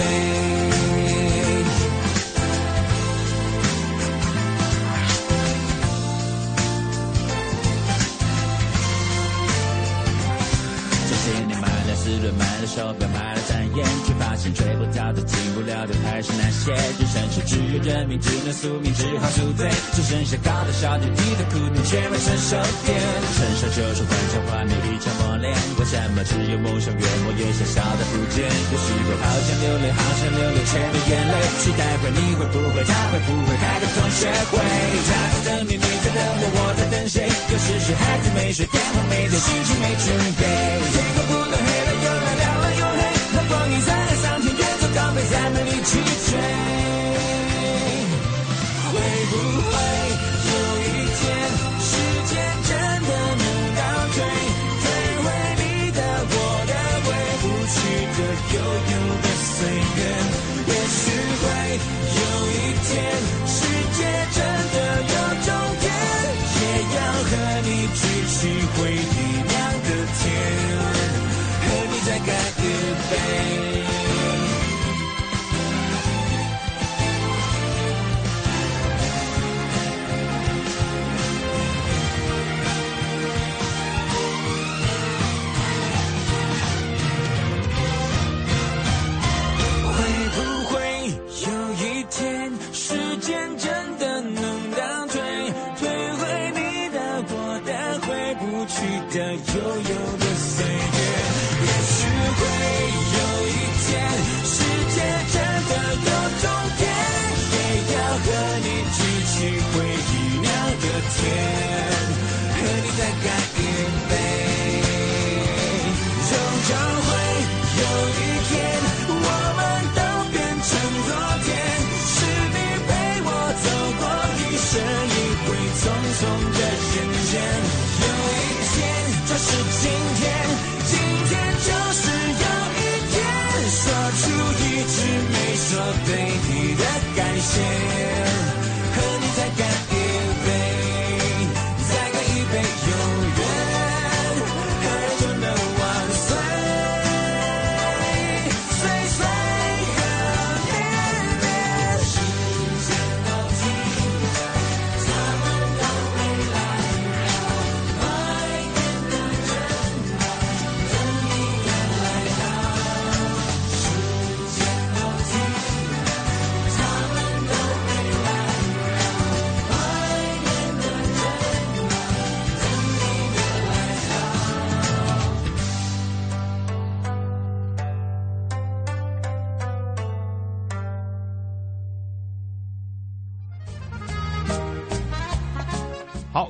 这些年买了四轮，买了手表，买却发现追不到的、进不了的还是那些。人生是只有认命，只能宿命，只好赎罪。只剩下高的、笑点、低的、哭点，却没成熟点。成熟就是幻想画面，一场磨练。为什么只有梦想越磨越小小的不见？有时候好想流泪，好想流泪，却没眼泪。期待会，你会不会，他会不会开个同学会？他在等你，你在等我，我在等谁？有时是孩子没睡，电话没接，心情没准备。天空不能黑走高飞，再没力气追。会不会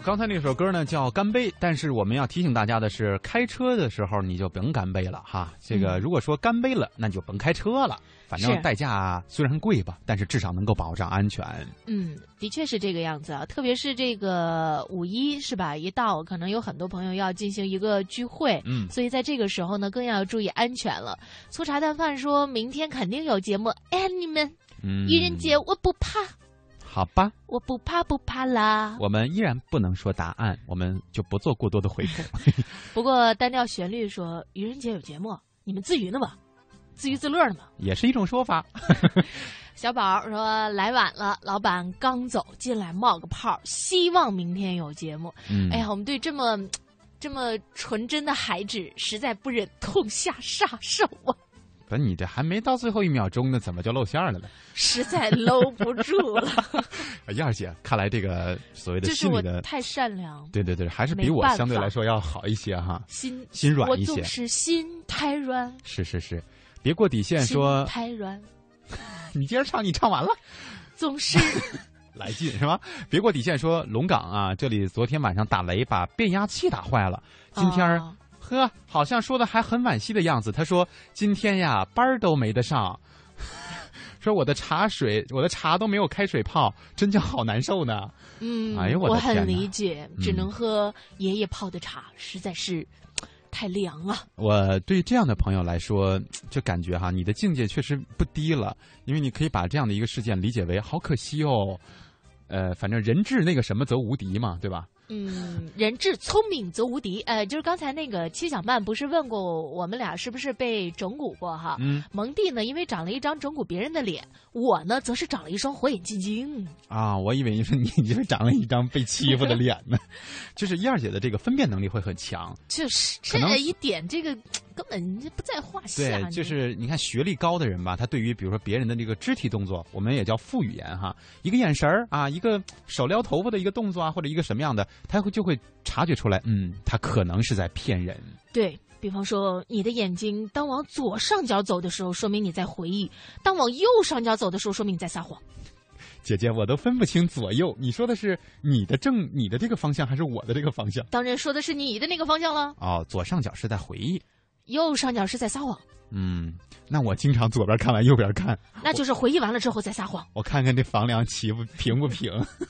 刚才那首歌呢叫《干杯》，但是我们要提醒大家的是，开车的时候你就甭干杯了哈。这个如果说干杯了，那就甭开车了。反正代驾虽然贵吧，但是至少能够保障安全。嗯，的确是这个样子啊，特别是这个五一是吧？一到，可能有很多朋友要进行一个聚会，嗯所以在这个时候呢，更要注意安全了。粗茶淡饭说明天肯定有节目，哎，你们嗯，愚人节我不怕，好吧，我不怕不怕啦。我们依然不能说答案，我们就不做过多的回复。不过单调旋律说愚人节有节目，你们自娱呢吧？自娱自乐呢嘛。也是一种说法。小宝说来晚了，老板刚走进来冒个泡，希望明天有节目。嗯哎呀，我们对这么这么纯真的孩子实在不忍痛下杀手啊，不，你这还没到最后一秒钟呢，怎么就露馅了呢？实在搂不住了。哎燕儿姐，看来这个所谓的心理的，太善良，对对对，还是比我相对来说要好一些哈，心心软一些我总。是心太软，是是是，别过底线心说，太软，你接着唱，你唱完了。总是来劲是吧？别过底线说龙岗啊，这里昨天晚上打雷把变压器打坏了，今天呵，好像说的还很惋惜的样子。他说今天呀班儿都没得上，说我的茶水我的茶都没有开水泡，真叫好难受呢。嗯，哎呦我很理解，只嗯能喝爷爷泡的茶，实在是 太凉了。我对这样的朋友来说，就感觉哈，你的境界确实不低了，因为你可以把这样的一个事件理解为好可惜哦。呃，反正人至那个什么则无敌嘛，对吧？嗯，人至聪明则无敌。呃，就是刚才那个七小曼不是问过我们俩是不是被整蛊过哈？嗯蒙蒂呢，因为长了一张整蛊别人的脸，我呢则是长了一双火眼金睛。啊，我以为你说你就是长了一张被欺负的脸呢，就是燕儿姐的这个分辨能力会很强。就是这一点，这个根本不在话下。对，就是你看学历高的人吧，他对于比如说别人的这个肢体动作，我们也叫副语言哈，一个眼神儿啊，一个手撩头发的一个动作啊，或者一个什么样的，他会就会察觉出来，嗯，他可能是在骗人。对，比方说，你的眼睛当往左上角走的时候，说明你在回忆；当往右上角走的时候，说明你在撒谎。姐姐，我都分不清左右，你说的是你的正你的这个方向，还是我的这个方向？当然说的是你的那个方向了。哦，左上角是在回忆，右上角是在撒谎。嗯，那我经常左边看完右边看，那就是回忆完了之后再撒谎。我看看这房梁齐不平不平。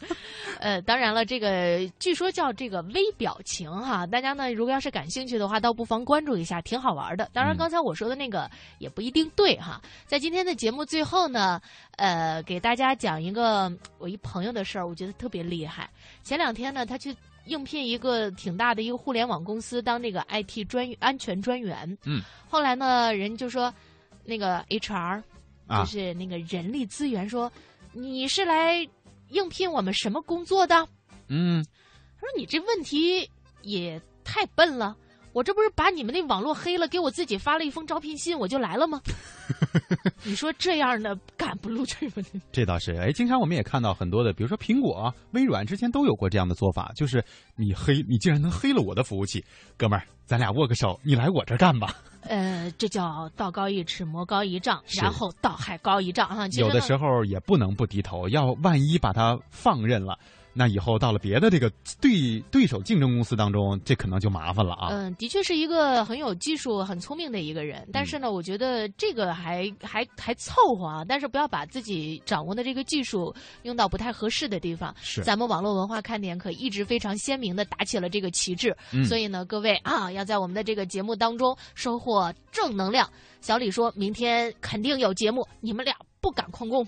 呃，当然了，这个据说叫这个微表情哈，大家呢如果要是感兴趣的话，倒不妨关注一下，挺好玩的。当然，刚才我说的那个也不一定对哈。在今天的节目最后呢，呃，给大家讲一个我一朋友的事儿，我觉得特别厉害。前两天呢，他去。应聘一个挺大的一个互联网公司当那个 IT 专安全专员。嗯。后来呢，人就说，那个 HR，就是那个人力资源说，你是来应聘我们什么工作的？嗯。他说你这问题也太笨了，我这不是把你们那网络黑了，给我自己发了一封招聘信，我就来了吗？你说这样的敢不录取吗？这倒是，哎，经常我们也看到很多的，比如说苹果、微软之前都有过这样的做法，就是你黑，你竟然能黑了我的服务器，哥们儿，咱俩握个手，你来我这干吧。呃，这叫道高一尺，魔高一丈，然后道还高一丈哈。有的时候也不能不低头，要万一把它放任了。那以后到了别的这个对对手竞争公司当中，这可能就麻烦了啊。嗯，的确是一个很有技术、很聪明的一个人，但是呢，我觉得这个还还还凑合啊。但是不要把自己掌握的这个技术用到不太合适的地方。是，咱们网络文化看点可一直非常鲜明的打起了这个旗帜。嗯，所以呢，各位啊，要在我们的这个节目当中收获正能量。小李说明天肯定有节目，你们俩不敢旷工。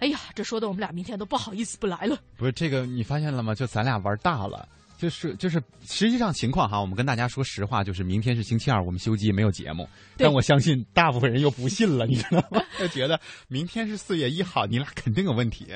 哎呀，这说的我们俩明天都不好意思不来了。不是这个，你发现了吗？就咱俩玩大了，就是就是，实际上情况哈，我们跟大家说实话，就是明天是星期二，我们休机没有节目。但我相信大部分人又不信了，你知道吗？就觉得明天是四月一号，你俩肯定有问题。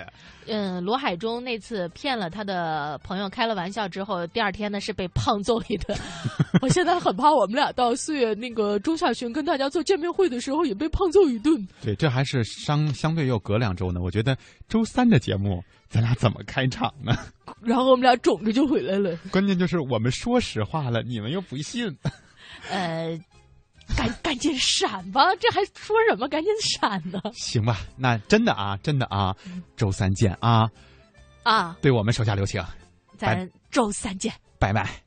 嗯，罗海中那次骗了他的朋友开了玩笑之后，第二天呢是被胖揍一顿。我现在很怕我们俩到四月那个中下旬跟大家做见面会的时候也被胖揍一顿。对，这还是相相对又隔两周呢。我觉得周三的节目咱俩怎么开场呢？然后我们俩肿着就回来了。关键就是我们说实话了，你们又不信。呃，赶赶紧闪吧，这还说什么？赶紧闪呢？行吧，那真的啊，真的啊，周三见啊！啊，对我们手下留情，咱周三见，拜拜。